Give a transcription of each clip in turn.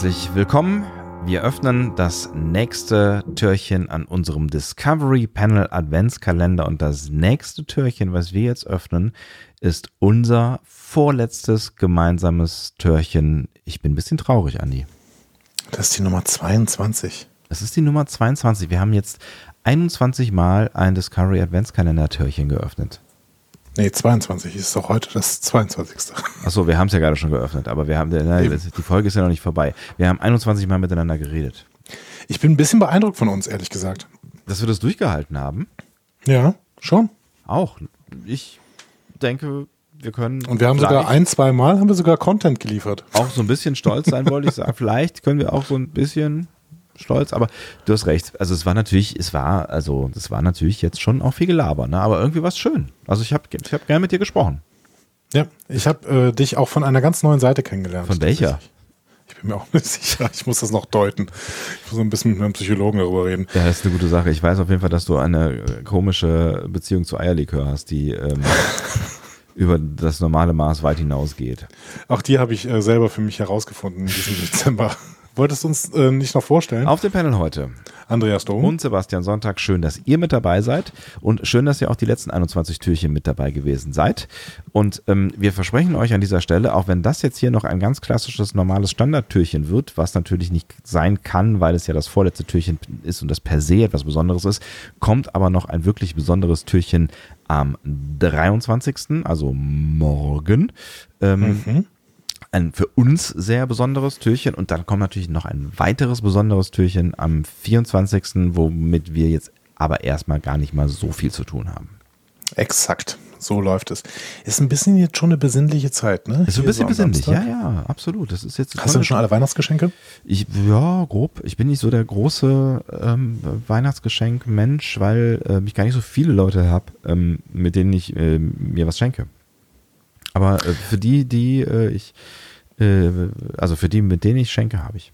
Herzlich willkommen. Wir öffnen das nächste Türchen an unserem Discovery Panel Adventskalender und das nächste Türchen, was wir jetzt öffnen, ist unser vorletztes gemeinsames Türchen. Ich bin ein bisschen traurig, Andi. Das ist die Nummer 22. Das ist die Nummer 22. Wir haben jetzt 21 Mal ein Discovery Adventskalender Türchen geöffnet. Nee, 22 ist doch heute das 22. Achso, wir haben es ja gerade schon geöffnet, aber wir haben, na, die Folge ist ja noch nicht vorbei. Wir haben 21 Mal miteinander geredet. Ich bin ein bisschen beeindruckt von uns, ehrlich gesagt. Dass wir das durchgehalten haben? Ja, schon. Auch. Ich denke, wir können. Und wir haben sogar ein, zwei Mal haben wir sogar Content geliefert. Auch so ein bisschen stolz sein, wollte ich sagen. Vielleicht können wir auch so ein bisschen stolz, aber du hast recht. Also es war natürlich, es war, also das war natürlich jetzt schon auch viel Gelaber, ne? aber irgendwie war es schön. Also ich habe ich hab gerne mit dir gesprochen. Ja, ich habe äh, dich auch von einer ganz neuen Seite kennengelernt. Von welcher? Ich bin mir auch nicht sicher. Ich muss das noch deuten. Ich muss ein bisschen mit einem Psychologen darüber reden. Ja, das ist eine gute Sache. Ich weiß auf jeden Fall, dass du eine äh, komische Beziehung zu Eierlikör hast, die ähm, über das normale Maß weit hinausgeht. Auch die habe ich äh, selber für mich herausgefunden in diesem Dezember. Wolltest du uns äh, nicht noch vorstellen? Auf dem Panel heute. Andreas Dom. Und Sebastian Sonntag. Schön, dass ihr mit dabei seid. Und schön, dass ihr auch die letzten 21 Türchen mit dabei gewesen seid. Und ähm, wir versprechen euch an dieser Stelle, auch wenn das jetzt hier noch ein ganz klassisches, normales Standardtürchen wird, was natürlich nicht sein kann, weil es ja das vorletzte Türchen ist und das per se etwas Besonderes ist, kommt aber noch ein wirklich besonderes Türchen am 23., also morgen. Ähm, mhm ein für uns sehr besonderes Türchen und dann kommt natürlich noch ein weiteres besonderes Türchen am 24., womit wir jetzt aber erstmal gar nicht mal so viel zu tun haben. Exakt, so läuft es. Ist ein bisschen jetzt schon eine besinnliche Zeit, ne? Ist ein bisschen so besinnlich, ja, ja, absolut. Das ist jetzt Hast du schon alle Weihnachtsgeschenke? Ich, ja, grob. Ich bin nicht so der große ähm, Weihnachtsgeschenk-Mensch, weil äh, ich gar nicht so viele Leute habe, ähm, mit denen ich äh, mir was schenke. Aber äh, für die, die äh, ich, äh, also für die, mit denen ich schenke, habe ich.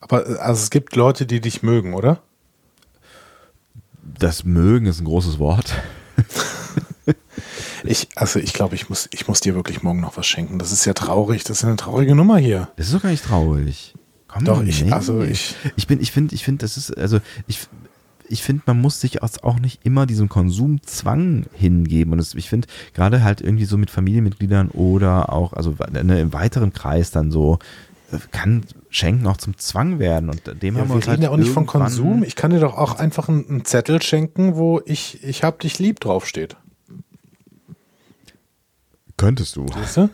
Aber äh, also es gibt Leute, die dich mögen, oder? Das mögen ist ein großes Wort. ich, also ich glaube, ich muss, ich muss dir wirklich morgen noch was schenken. Das ist ja traurig. Das ist eine traurige Nummer hier. Das ist doch gar nicht traurig. Komm doch, ich, nee. also ich. Ich bin, ich finde, ich finde, das ist, also ich, ich finde, man muss sich auch nicht immer diesem Konsumzwang hingeben. Und es, ich finde, gerade halt irgendwie so mit Familienmitgliedern oder auch, also ne, im weiteren Kreis dann so, äh, kann Schenken auch zum Zwang werden. Und dem ja, haben wir, wir reden halt ja auch nicht von Konsum. Ich kann dir doch auch einfach einen, einen Zettel schenken, wo ich, ich hab dich lieb draufsteht. Könntest du. Siehst du?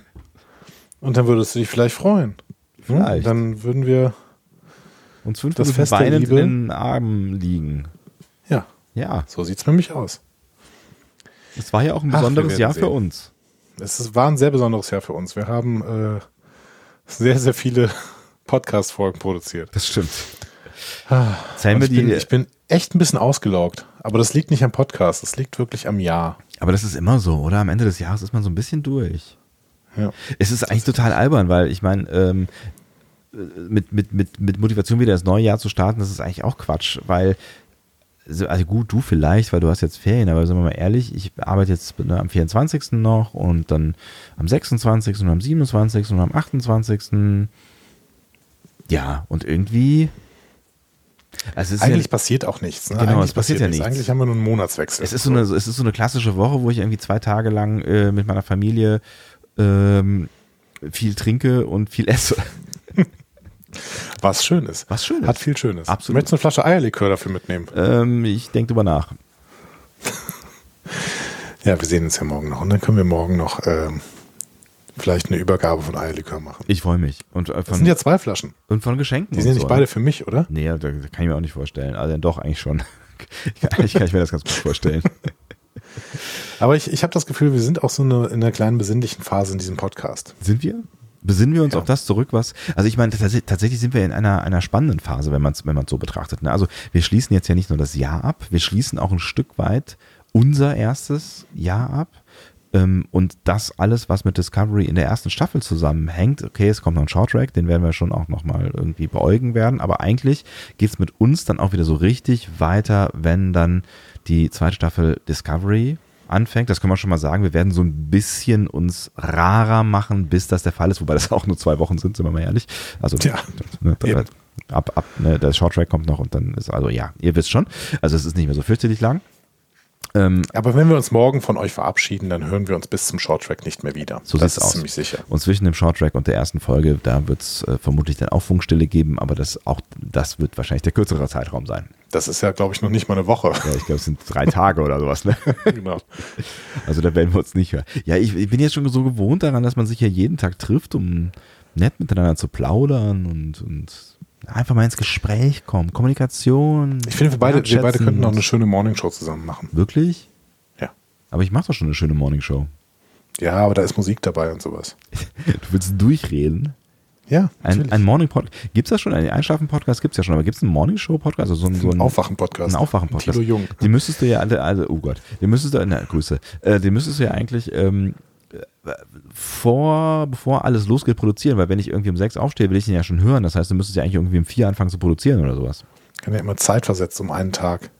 Und dann würdest du dich vielleicht freuen. Hm? Vielleicht. Dann würden wir uns fünf das Minuten weinend in den Armen liegen. Ja. Ja. So sieht es nämlich aus. Es war ja auch ein besonderes Ach, Jahr sehen. für uns. Es war ein sehr besonderes Jahr für uns. Wir haben äh, sehr, sehr viele Podcast-Folgen produziert. Das stimmt. Ah, ich, bin, ich bin echt ein bisschen ausgelaugt. Aber das liegt nicht am Podcast, das liegt wirklich am Jahr. Aber das ist immer so, oder? Am Ende des Jahres ist man so ein bisschen durch. Ja. Es ist eigentlich total albern, weil ich meine, ähm, mit, mit, mit, mit Motivation wieder das neue Jahr zu starten, das ist eigentlich auch Quatsch, weil also gut, du vielleicht, weil du hast jetzt Ferien, aber sind wir mal ehrlich, ich arbeite jetzt ne, am 24. noch und dann am 26. und am 27. und am 28. Ja, und irgendwie. Also Eigentlich ja, passiert auch nichts. Ne? Genau, Eigentlich es passiert, passiert ja nichts. Eigentlich haben wir nur einen Monatswechsel. Es ist so eine, es ist so eine klassische Woche, wo ich irgendwie zwei Tage lang äh, mit meiner Familie ähm, viel trinke und viel esse. Was Schönes. Was Schönes. Hat viel Schönes. Absolut. Möchtest du eine Flasche Eierlikör dafür mitnehmen? Ähm, ich denke drüber nach. ja, wir sehen uns ja morgen noch. Und dann können wir morgen noch ähm, vielleicht eine Übergabe von Eierlikör machen. Ich freue mich. Und, äh, von, das sind ja zwei Flaschen. Und von Geschenken. Die sind so, nicht beide für mich, oder? Nee, da kann ich mir auch nicht vorstellen. Also doch, eigentlich schon. ich kann ich mir das ganz gut vorstellen. Aber ich, ich habe das Gefühl, wir sind auch so eine, in einer kleinen besinnlichen Phase in diesem Podcast. Sind wir? Besinnen wir uns ja. auf das zurück, was. Also ich meine, tatsächlich sind wir in einer, einer spannenden Phase, wenn man es wenn so betrachtet. Ne? Also wir schließen jetzt ja nicht nur das Jahr ab, wir schließen auch ein Stück weit unser erstes Jahr ab. Ähm, und das alles, was mit Discovery in der ersten Staffel zusammenhängt, okay, es kommt noch ein Shorttrack, den werden wir schon auch nochmal irgendwie beäugen werden, aber eigentlich geht es mit uns dann auch wieder so richtig weiter, wenn dann die zweite Staffel Discovery anfängt. Das können wir schon mal sagen. Wir werden so ein bisschen uns rarer machen, bis das der Fall ist, wobei das auch nur zwei Wochen sind, sind wir mal ehrlich. Also Ja, ne, ab, ab ne, der Shorttrack kommt noch und dann ist also ja, ihr wisst schon. Also es ist nicht mehr so fürchterlich lang. Ähm, Aber wenn wir uns morgen von euch verabschieden, dann hören wir uns bis zum Shorttrack nicht mehr wieder. So das sieht's ist aus. ziemlich sicher. Und zwischen dem Shorttrack und der ersten Folge, da wird es äh, vermutlich dann auch Funkstille geben, aber das auch das wird wahrscheinlich der kürzere Zeitraum sein. Das ist ja, glaube ich, noch nicht mal eine Woche. Ja, ich glaube, es sind drei Tage oder sowas. Ne? genau. Also da werden wir uns nicht hören. Ja, ich, ich bin jetzt schon so gewohnt daran, dass man sich ja jeden Tag trifft, um nett miteinander zu plaudern und, und einfach mal ins Gespräch kommen. Kommunikation. Ich finde, wir beide, wir beide könnten noch eine schöne Morningshow zusammen machen. Wirklich? Ja. Aber ich mache doch schon eine schöne Morningshow. Ja, aber da ist Musik dabei und sowas. Du willst durchreden? Ja, Ein, natürlich. ein Morning-Podcast. Gibt es da schon? Einen Einschlafen-Podcast gibt es ja schon, aber gibt es einen Morning-Show-Podcast? Also so ein, so ein Aufwachen-Podcast. Ein Aufwachen-Podcast. Tilo Jung. Den müsstest du ja alle, also, oh Gott, den müsstest du, na, Grüße, äh, den müsstest du ja eigentlich ähm, äh, vor, bevor alles losgeht, produzieren, weil wenn ich irgendwie um sechs aufstehe, will ich den ja schon hören. Das heißt, du müsstest ja eigentlich irgendwie um vier anfangen zu produzieren oder sowas. Kann ja immer Zeit versetzt um einen Tag.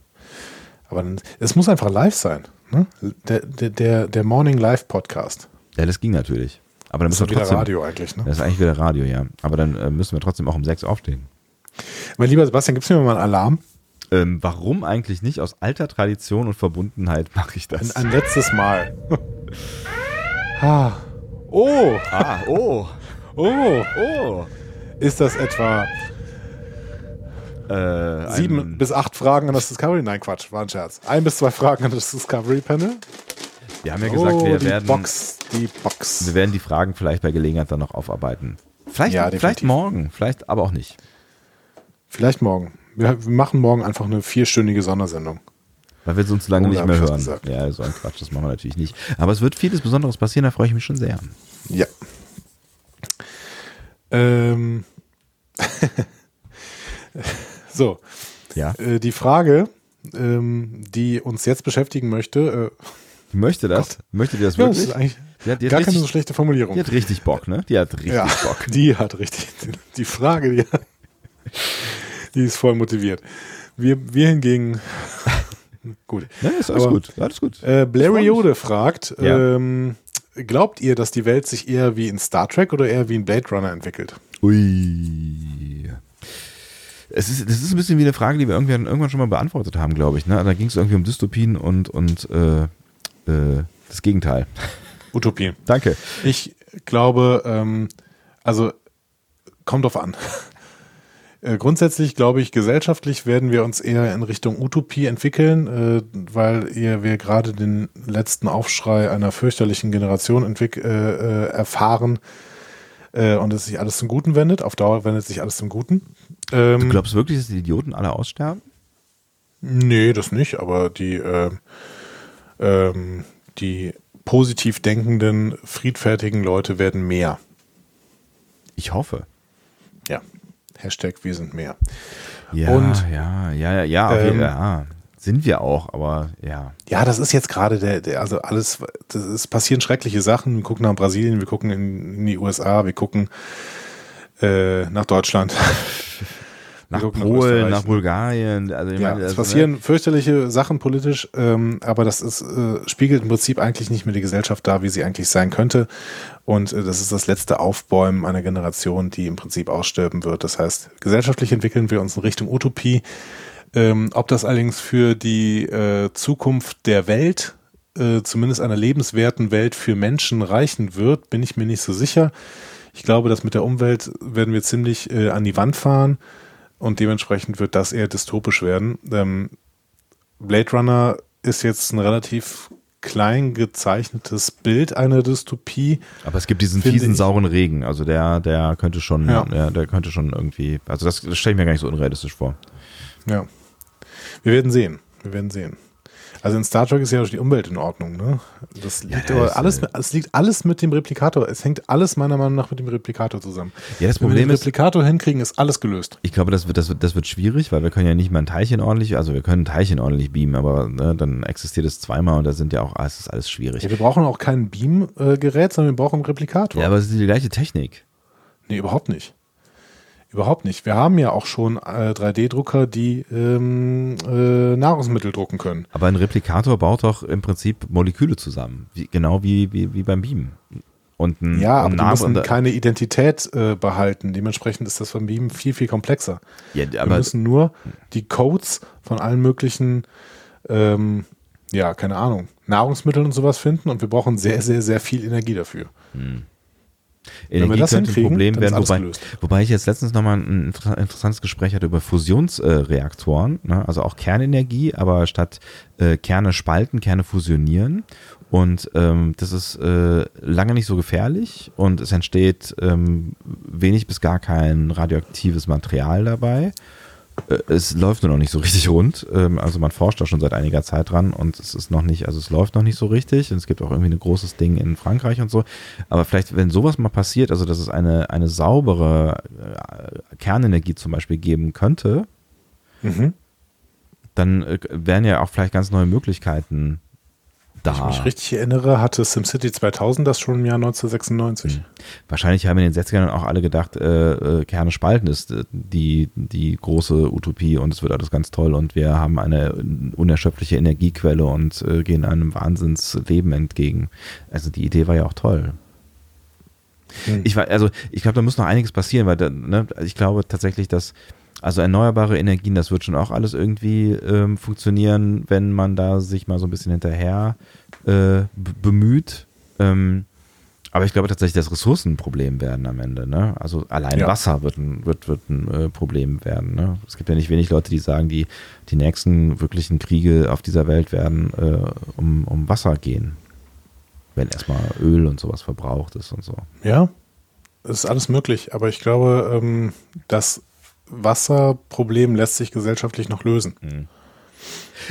Aber dann, es muss einfach live sein. Ne? Der, der, der, Morning Live Podcast. Ja, das ging natürlich. Aber dann Das müssen ist wir wieder trotzdem. Radio eigentlich. Ne? Das ist eigentlich wieder Radio, ja. Aber dann äh, müssen wir trotzdem auch um sechs aufstehen. Mein lieber Sebastian, gibst du mir mal einen Alarm? Ähm, warum eigentlich nicht? Aus alter Tradition und Verbundenheit mache ich das. Ein, ein letztes Mal. ah. Oh, ah, oh, oh. oh. Ist das etwa Äh, sieben bis acht Fragen an das Discovery? Nein, Quatsch, war ein Scherz. Ein bis zwei Fragen an das Discovery Panel. Wir haben ja gesagt, oh, wir die werden, Box, die Box. wir werden die Fragen vielleicht bei Gelegenheit dann noch aufarbeiten. Vielleicht, Ja, vielleicht morgen, vielleicht aber auch nicht. Vielleicht morgen. Wir, wir machen morgen einfach eine vierstündige Sondersendung. Weil wir es uns lange Oh, nicht mehr hören. gesagt. Ja, so ein Quatsch, das machen wir natürlich nicht. Aber es wird vieles Besonderes passieren, da freue ich mich schon sehr. Ja. Ähm. so, Ja. äh, die Frage, ähm, die uns jetzt beschäftigen möchte, äh, Möchte das? Möchte die das ja, das wirklich? ist eigentlich Die hat, die, hat gar keine richtig, so schlechte Formulierung. die hat richtig Bock, ne? Die hat richtig ja, Bock. die hat richtig, die Frage, die, die ist voll motiviert. Wir, wir hingegen, gut. Ne, ist alles Aber- gut. Alles gut. Äh. Blariode fragt, Ja. ähm, glaubt ihr, dass die Welt sich eher wie in Star Trek oder eher wie in Blade Runner entwickelt? Ui. Es ist, das ist ein bisschen wie eine Frage, die wir irgendwann, irgendwann schon mal beantwortet haben, glaube ich. Ne? Da ging es irgendwie um Dystopien und, und äh, äh, das Gegenteil. Utopie. Danke. Ich glaube, ähm, also kommt drauf an. Äh, Grundsätzlich glaube ich, gesellschaftlich werden wir uns eher in Richtung Utopie entwickeln, äh, weil ihr, wir gerade den letzten Aufschrei einer fürchterlichen Generation entwick äh, äh, erfahren äh, und es sich alles zum Guten wendet. Auf Dauer wendet sich alles zum Guten. Ähm, Du glaubst wirklich, dass die Idioten alle aussterben? Nee, das nicht, aber die, äh, ähm, die positiv denkenden, friedfertigen Leute werden mehr. Ich hoffe. Ja. Hashtag wir sind mehr. Ja, Und- ja, ja, ja, Ähm, ja. Sind wir auch, aber ja. Ja, das ist jetzt gerade der, der, also alles, ist, passieren schreckliche Sachen. Wir gucken nach Brasilien, wir gucken in, in die USA, wir gucken äh, nach Deutschland. Nach Polen, Österreich. nach Bulgarien. Also ich Ja, meine, es also, passieren fürchterliche Sachen politisch, ähm, aber das ist, äh, spiegelt im Prinzip eigentlich nicht mehr die Gesellschaft dar, wie sie eigentlich sein könnte. Und äh, das ist das letzte Aufbäumen einer Generation, die im Prinzip aussterben wird. Das heißt, gesellschaftlich entwickeln wir uns in Richtung Utopie. Ähm, ob das allerdings für die äh, Zukunft der Welt, äh, zumindest einer lebenswerten Welt für Menschen reichen wird, bin ich mir nicht so sicher. Ich glaube, dass mit der Umwelt werden wir ziemlich äh, an die Wand fahren und dementsprechend wird das eher dystopisch werden. Ähm, Blade Runner ist jetzt ein relativ klein gezeichnetes Bild einer Dystopie. aber es gibt diesen fiesen, ich. sauren Regen. Also der, der könnte schon, Ja. ja. der könnte schon irgendwie, also das, das stelle ich mir gar nicht so unrealistisch vor. Ja. Wir werden sehen. Wir werden sehen. Also in Star Trek ist ja die Umwelt in Ordnung, ne? Das liegt da aber ist, alles, äh, es liegt alles mit dem Replikator. Es hängt alles meiner Meinung nach mit dem Replikator zusammen. Ja, das Wenn wir Problem den ist, Replikator hinkriegen, ist alles gelöst. ich glaube, das wird, das, wird, das wird schwierig, weil wir können ja nicht mal ein Teilchen ordentlich, also wir können ein Teilchen ordentlich beamen, aber ne, dann existiert es zweimal und da sind ja auch, ah, es ist alles schwierig. Ja, wir brauchen auch kein Beam-Gerät, sondern wir brauchen einen Replikator. Ja, aber es ist die gleiche Technik. Nee, überhaupt nicht. Überhaupt nicht. Wir haben ja auch schon äh, 3D-Drucker, die ähm, äh, Nahrungsmittel drucken können. Aber ein Replikator baut doch im Prinzip Moleküle zusammen, wie, genau wie, wie, wie beim Beam. Und ein, ja, aber die müssen keine Identität äh, behalten. Dementsprechend ist das beim Beam viel, viel komplexer. Ja, aber Wir müssen nur die Codes von allen möglichen, ähm, ja, keine Ahnung, Nahrungsmitteln und sowas finden und wir brauchen sehr, sehr, sehr viel Energie dafür. Hm. Energie könnte ein Problem werden, wobei, wobei ich jetzt letztens nochmal ein interessantes Gespräch hatte über Fusionsreaktoren, äh, ne? also auch Kernenergie, aber statt äh, Kerne spalten, Kerne fusionieren. Und ähm, das ist äh, lange nicht so gefährlich und es entsteht ähm, wenig bis gar kein radioaktives Material dabei. Äh, es läuft nur noch nicht so richtig rund. Ähm, also man forscht da schon seit einiger Zeit dran und es ist noch nicht, also es läuft noch nicht so richtig. Und es gibt auch irgendwie ein großes Ding in Frankreich und so. Aber vielleicht, wenn sowas mal passiert, also dass es eine, eine saubere äh, Kernenergie zum Beispiel geben könnte, mhm. dann äh, wären ja auch vielleicht ganz neue Möglichkeiten da. Wenn ich mich richtig erinnere, hatte SimCity 2000 das schon im Jahr 1996. Hm. Wahrscheinlich haben in den 60ern auch alle gedacht, äh, äh, Kerne spalten ist äh, die, die große Utopie und es wird alles ganz toll und wir haben eine unerschöpfliche Energiequelle und äh, gehen einem Wahnsinnsleben entgegen. Also die Idee war ja auch toll. Hm. Ich war, also ich glaube, da muss noch einiges passieren, weil da, ne, ich glaube tatsächlich, dass also erneuerbare Energien, das wird schon auch alles irgendwie ähm, funktionieren, wenn man da sich mal so ein bisschen hinterher äh, bemüht. Ähm, aber ich glaube tatsächlich, dass Ressourcen ein Problem werden am Ende. Ne? Also allein ja. Wasser wird ein, wird, wird ein äh, Problem werden. Ne? Es gibt ja nicht wenig Leute, die sagen, die, die nächsten wirklichen Kriege auf dieser Welt werden äh, um, um Wasser gehen. Wenn erstmal Öl und sowas verbraucht ist und so. Ja, es ist alles möglich. Aber ich glaube, ähm, dass Wasserproblem lässt sich gesellschaftlich noch lösen. Mhm.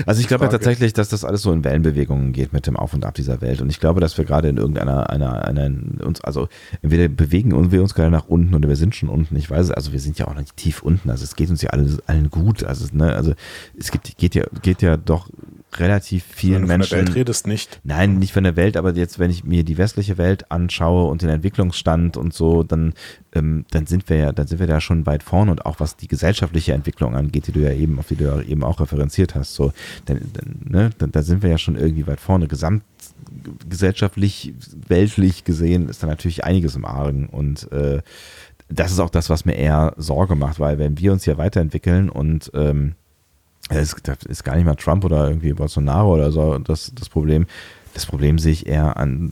Also ich glaube ja tatsächlich, dass das alles so in Wellenbewegungen geht mit dem Auf und Ab dieser Welt. Und ich glaube, dass wir gerade in irgendeiner, einer, einer, uns, also entweder bewegen wir uns gerade nach unten oder wir sind schon unten. Ich weiß, also wir sind ja auch noch nicht tief unten. Also es geht uns ja allen, allen gut. Also, ne, also es gibt, geht ja, geht ja doch relativ vielen Wenn du Menschen. Von der Welt redest nicht. Nein, nicht von der Welt, aber jetzt, wenn ich mir die westliche Welt anschaue und den Entwicklungsstand und so, dann, ähm, dann sind wir ja, dann sind wir da schon weit vorne und auch was die gesellschaftliche Entwicklung angeht, die du ja eben, auf die du ja eben auch referenziert hast, so, dann, dann, ne, dann, da sind wir ja schon irgendwie weit vorne. Gesamtgesellschaftlich, weltlich gesehen ist da natürlich einiges im Argen und äh, das ist auch das, was mir eher Sorge macht, weil wenn wir uns hier weiterentwickeln und ähm, das ist gar nicht mal Trump oder irgendwie Bolsonaro oder so das, das Problem. Das Problem sehe ich eher an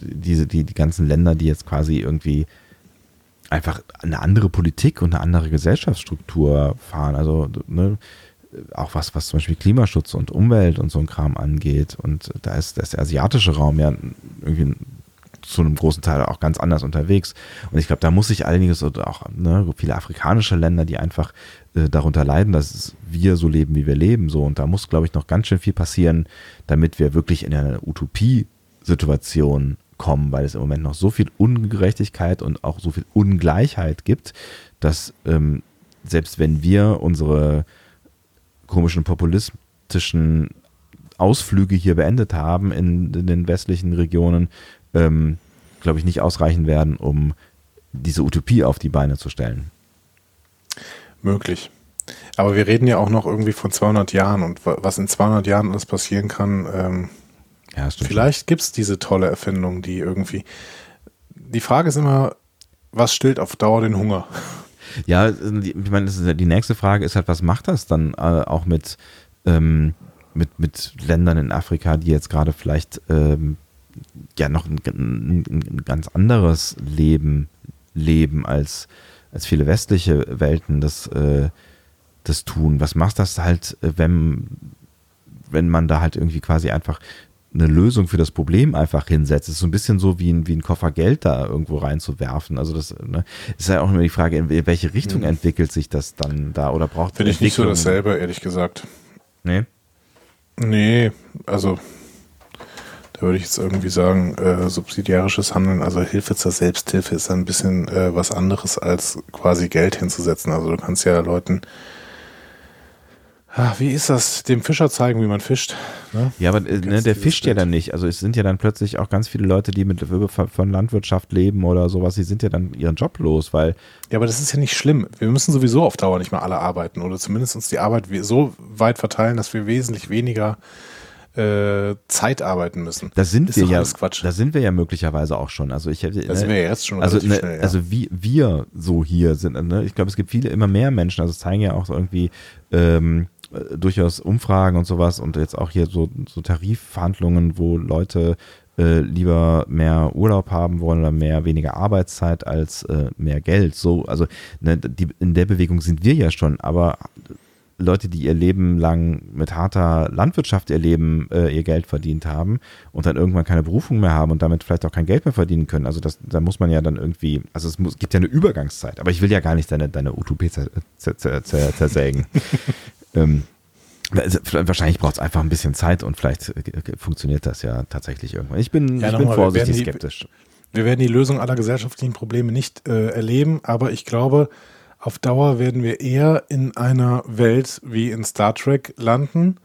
diese, die, die ganzen Länder, die jetzt quasi irgendwie einfach eine andere Politik und eine andere Gesellschaftsstruktur fahren. Also, ne, auch was, was zum Beispiel Klimaschutz und Umwelt und so ein Kram angeht. Und da ist, da ist der asiatische Raum ja irgendwie zu einem großen Teil auch ganz anders unterwegs. Und ich glaube, da muss sich einiges, oder auch ne, viele afrikanische Länder, die einfach äh, darunter leiden, dass wir so leben, wie wir leben. So. Und da muss, glaube ich, noch ganz schön viel passieren, damit wir wirklich in eine Utopie-Situation kommen, weil es im Moment noch so viel Ungerechtigkeit und auch so viel Ungleichheit gibt, dass ähm, selbst wenn wir unsere komischen populistischen Ausflüge hier beendet haben in, in den westlichen Regionen, ähm, glaube ich, nicht ausreichen werden, um diese Utopie auf die Beine zu stellen. Möglich. Aber wir reden ja auch noch irgendwie von 200 Jahren und was in 200 Jahren alles passieren kann. Ähm, ja, vielleicht gibt es diese tolle Erfindung, die irgendwie. Die Frage ist immer, was stillt auf Dauer den Hunger? Ja, ich meine, die nächste Frage ist halt, was macht das dann äh, auch mit, ähm, mit, mit Ländern in Afrika, die jetzt gerade vielleicht ähm, ja noch ein, ein, ein, ganz anderes Leben leben als, als viele westliche Welten das, äh, das tun. Was macht das halt, wenn, wenn man da halt irgendwie quasi einfach eine Lösung für das Problem einfach hinsetzt. Es ist so ein bisschen so wie ein, wie ein Koffer Geld da irgendwo reinzuwerfen. Also das ne, ist ja auch immer die Frage, in welche Richtung mhm. entwickelt sich das dann da oder braucht Finde ich nicht so dasselbe, ehrlich gesagt. Nee? Nee, also würde ich jetzt irgendwie sagen, äh, subsidiarisches Handeln, also Hilfe zur Selbsthilfe ist ein bisschen äh, was anderes als quasi Geld hinzusetzen. Also du kannst ja Leuten Ah, wie ist das? Dem Fischer zeigen, wie man fischt. Ne? Ja, aber äh, ne, der fischt Bild. ja dann nicht. Also es sind ja dann plötzlich auch ganz viele Leute, die mit von Landwirtschaft leben oder sowas, die sind ja dann ihren Job los, weil. Ja, aber das ist ja nicht schlimm. Wir müssen sowieso auf Dauer nicht mehr alle arbeiten oder zumindest uns die Arbeit so weit verteilen, dass wir wesentlich weniger äh, Zeit arbeiten müssen. Da sind wir ja, da sind wir ja möglicherweise auch schon. Also ich hätte, da sind wir ja jetzt schon also, ne, schnell, ja. also wie wir so hier sind. Ne? Ich glaube, es gibt viele, immer mehr Menschen. Also es zeigen ja auch so irgendwie ähm, äh, durchaus Umfragen und sowas und jetzt auch hier so, so Tarifverhandlungen, wo Leute äh, lieber mehr Urlaub haben wollen oder mehr weniger Arbeitszeit als äh, mehr Geld. So, also ne, die, in der Bewegung sind wir ja schon, aber Leute, die ihr Leben lang mit harter Landwirtschaft ihr Leben, äh, ihr Geld verdient haben und dann irgendwann keine Berufung mehr haben und damit vielleicht auch kein Geld mehr verdienen können. Also das, da muss man ja dann irgendwie, also es muss, gibt ja eine Übergangszeit, aber ich will ja gar nicht deine, deine Utopie zersägen. ähm, also, wahrscheinlich braucht es einfach ein bisschen Zeit und vielleicht äh, funktioniert das ja tatsächlich irgendwann. Ich bin, ja, ich bin vorsichtig wir skeptisch. Wir werden die Lösung aller gesellschaftlichen Probleme nicht äh, erleben, aber ich glaube, auf Dauer werden wir eher in einer Welt wie in Star Trek landen.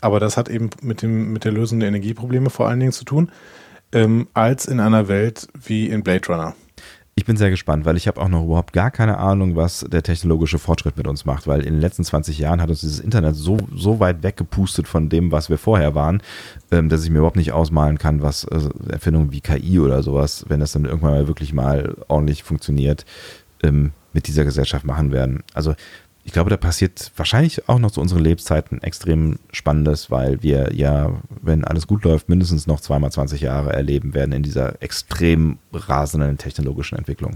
Aber das hat eben mit, dem, mit der Lösung der Energieprobleme vor allen Dingen zu tun, ähm, als in einer Welt wie in Blade Runner. Ich bin sehr gespannt, weil ich habe auch noch überhaupt gar keine Ahnung, was der technologische Fortschritt mit uns macht, weil in den letzten 20 Jahren hat uns dieses Internet so, so weit weggepustet von dem, was wir vorher waren, ähm, dass ich mir überhaupt nicht ausmalen kann, was äh, Erfindungen wie KI oder sowas, wenn das dann irgendwann mal wirklich mal ordentlich funktioniert, ähm, mit dieser Gesellschaft machen werden. Also ich glaube, da passiert wahrscheinlich auch noch zu unseren Lebenszeiten extrem Spannendes, weil wir ja, wenn alles gut läuft, mindestens noch zweimal 20 Jahre erleben werden in dieser extrem rasenden technologischen Entwicklung.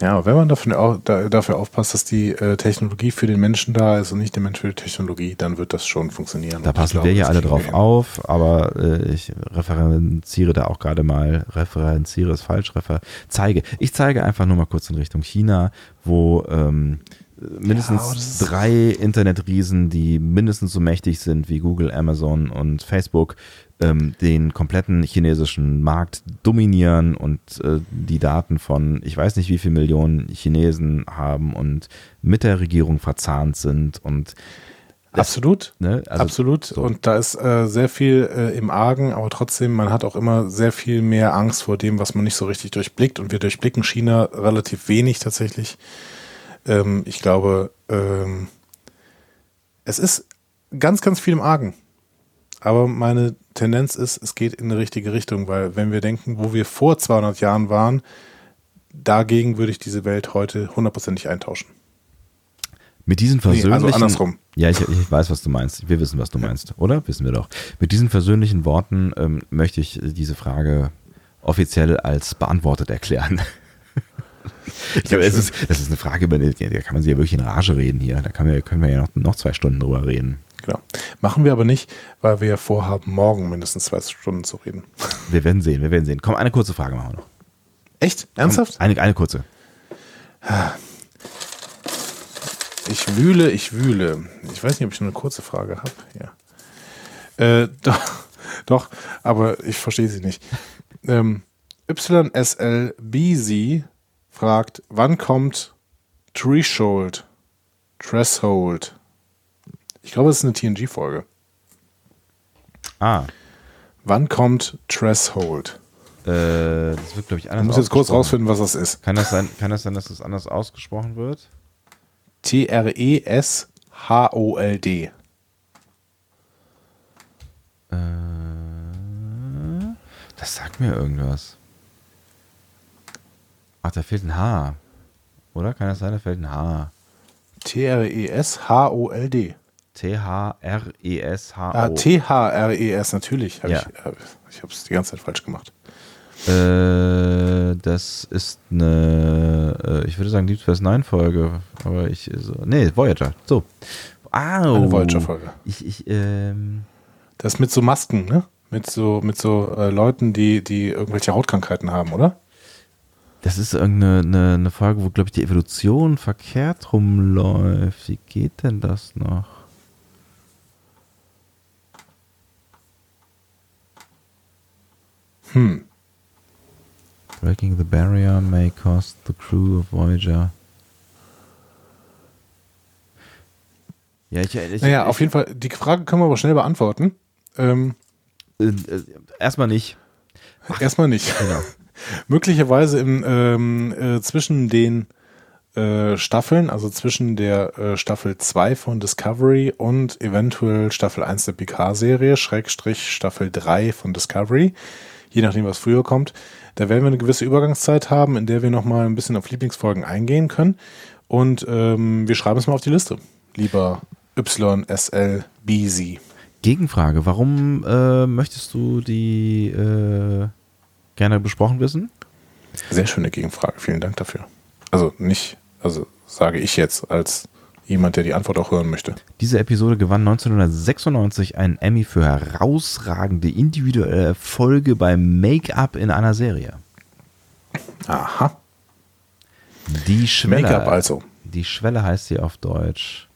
Ja, wenn man dafür, dafür aufpasst, dass die äh, Technologie für den Menschen da ist und nicht der Mensch für die Technologie, dann wird das schon funktionieren. Da passen glaube, wir ja alle drauf auf, aber äh, ich referenziere da auch gerade mal, referenziere ist falsch, refer zeige. Ich zeige einfach nur mal kurz in Richtung China, wo ähm, mindestens ja, drei Internetriesen, die mindestens so mächtig sind wie Google, Amazon und Facebook, ähm, den kompletten chinesischen Markt dominieren und äh, die Daten von ich weiß nicht wie viel Millionen Chinesen haben und mit der Regierung verzahnt sind und Absolut, ne? also absolut. So. Und da ist äh, sehr viel äh, im Argen, aber trotzdem, man hat auch immer sehr viel mehr Angst vor dem, was man nicht so richtig durchblickt. Und wir durchblicken China relativ wenig tatsächlich. Ähm, ich glaube, ähm, es ist ganz, ganz viel im Argen. Aber meine Tendenz ist, es geht in die richtige Richtung, weil wenn wir denken, wo wir vor 200 Jahren waren, dagegen würde ich diese Welt heute hundertprozentig eintauschen. Mit diesen versöhnlichen. Nee, also andersrum. Ja, ich, ich, weiß, was du meinst. Wir wissen, was du meinst, oder? Wissen wir doch. Mit diesen versöhnlichen Worten ähm, möchte ich diese Frage offiziell als beantwortet erklären. ich glaube, es ist, das ist eine Frage, über die, da kann man sich ja wirklich in Rage reden hier. Da wir, können wir ja noch, noch zwei Stunden drüber reden. Genau. Machen wir aber nicht, weil wir ja vorhaben, morgen mindestens zwei Stunden zu reden. Wir werden sehen, wir werden sehen. Komm, eine kurze Frage machen wir noch. Echt? Ernsthaft? Komm, eine, eine kurze. Ich wühle, ich wühle. Ich weiß nicht, ob ich eine kurze Frage habe. Ja. Äh, doch, doch, aber ich verstehe sie nicht. Ähm, YSLBZ fragt, wann kommt Threshold? Threshold. Ich glaube, es ist eine TNG-Folge. Ah. Wann kommt Threshold? Äh, das wird, glaube ich, anders. Ich muss jetzt kurz rausfinden, was das ist. Kann das sein, kann das sein dass das anders ausgesprochen wird? T-R-E-S-H-O-L-D. Äh, das sagt mir irgendwas. Ach, da fehlt ein H. Oder? Kann das sein, da fehlt ein H? T-R-E-S-H-O-L-D. T-H-R-E-S-H-O. Ah, T-H-R-E-S, natürlich. Hab ja. Ich, ich habe es die ganze Zeit falsch gemacht. Äh, das ist eine, äh, ich würde sagen, Deep Space Nine Folge, aber ich, so, nee, Voyager, so. Au. Eine Voyager-Folge. Ich, ich, ähm. Das mit so Masken, ne? Mit so, mit so äh, Leuten, die, die irgendwelche Hautkrankheiten haben, oder? Das ist irgendeine eine, eine Folge, wo, glaube ich, die Evolution verkehrt rumläuft. Wie geht denn das noch? Hm. Breaking the barrier may cost the crew of Voyager. Ja, ich, ich, Naja, ich, auf jeden Fall, die Frage können wir aber schnell beantworten. Ähm, äh, äh, erstmal nicht. erstmal nicht. Genau. Möglicherweise im, ähm, äh, zwischen den äh, Staffeln, also zwischen der äh, Staffel 2 von Discovery und eventuell Staffel 1 der PK-Serie, Schrägstrich Staffel 3 von Discovery, je nachdem, was früher kommt. Da werden wir eine gewisse Übergangszeit haben, in der wir nochmal ein bisschen auf Lieblingsfolgen eingehen können. Und ähm, wir schreiben es mal auf die Liste. Lieber YSLBZ. Gegenfrage, warum äh, möchtest du die äh, gerne besprochen wissen? Sehr schöne Gegenfrage. Vielen Dank dafür. Also nicht, also sage ich jetzt als jemand, der die Antwort auch hören möchte. Diese Episode gewann 1996 einen Emmy für herausragende individuelle Erfolge beim Make-up in einer Serie. Aha. Die Schwelle. Make-up also. Die Schwelle heißt sie auf Deutsch.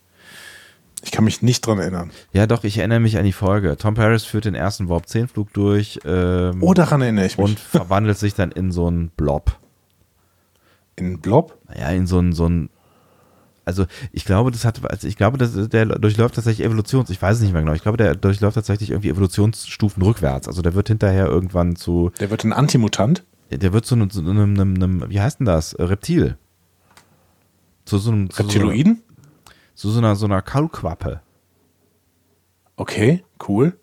Ich kann mich nicht dran erinnern. Ja, doch, ich erinnere mich an die Folge. Tom Paris führt den ersten Warp 10 Flug durch ähm, Oh, daran erinnere ich mich. und verwandelt sich dann in so einen Blob. In Blob? Naja, in so einen, so einen also ich glaube, das hat, also ich glaube, das, der durchläuft tatsächlich Evolutions, ich weiß es nicht mehr genau, ich glaube, der durchläuft tatsächlich irgendwie Evolutionsstufen rückwärts. Also der wird hinterher irgendwann zu, Der wird ein Antimutant. der wird zu einem, zu einem, einem, einem wie heißt denn das? Reptil. Zu so einem, zu so, einer, Reptiloiden? zu so einer, so einer Kaulquappe. Okay, cool.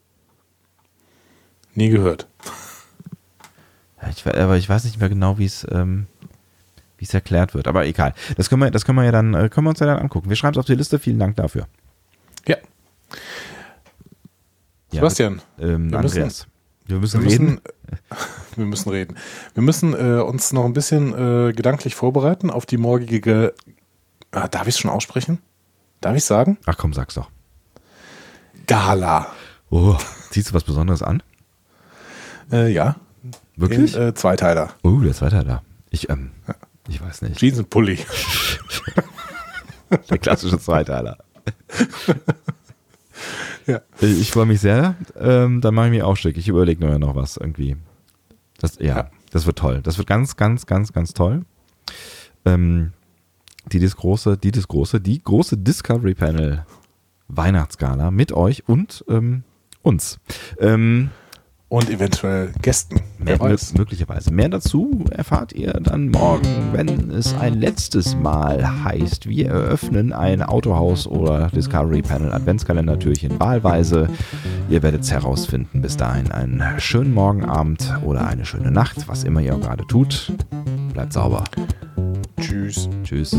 Nie gehört. Ja, Ich, aber ich weiß nicht mehr genau, wie es, ähm, wie es erklärt wird. Aber egal. Das können wir, das können wir ja dann, äh, können wir uns ja dann angucken. Wir schreiben es auf die Liste. Vielen Dank dafür. Ja. Ja, Sebastian, Ähm, wir Andreas. wir müssen wir reden. müssen, wir müssen reden. Wir müssen äh, uns noch ein bisschen äh, gedanklich vorbereiten auf die morgige. Ah, darf ich es schon aussprechen? Darf ich sagen? Ach komm, sag's doch. Gala. Oh, ziehst du was Besonderes an? Äh, ja. Wirklich? Den, äh, Zweiteiler. Oh, der zweite da. Ich, ähm, ich weiß nicht. Jeans und Pulli. Der klassische Zweiteiler. Ja. Ich freue mich sehr. Ähm, dann mache ich mich auch schick. Ich überlege mir noch was irgendwie. Das, ja, Ja. das wird toll. Das wird ganz, ganz, ganz, ganz toll. Ähm, die das große, die das große, die große Discovery Panel Weihnachtsgala mit euch und ähm, uns. Ähm, Und eventuell Gästen. Mehr, möglicherweise. Mehr dazu erfahrt ihr dann morgen, wenn es ein letztes Mal heißt, wir eröffnen ein Autohaus oder Discovery Panel Adventskalender-Türchen wahlweise. Ihr werdet es herausfinden. Bis dahin einen schönen Morgenabend oder eine schöne Nacht, was immer ihr gerade tut. Bleibt sauber. Tschüss. Tschüss.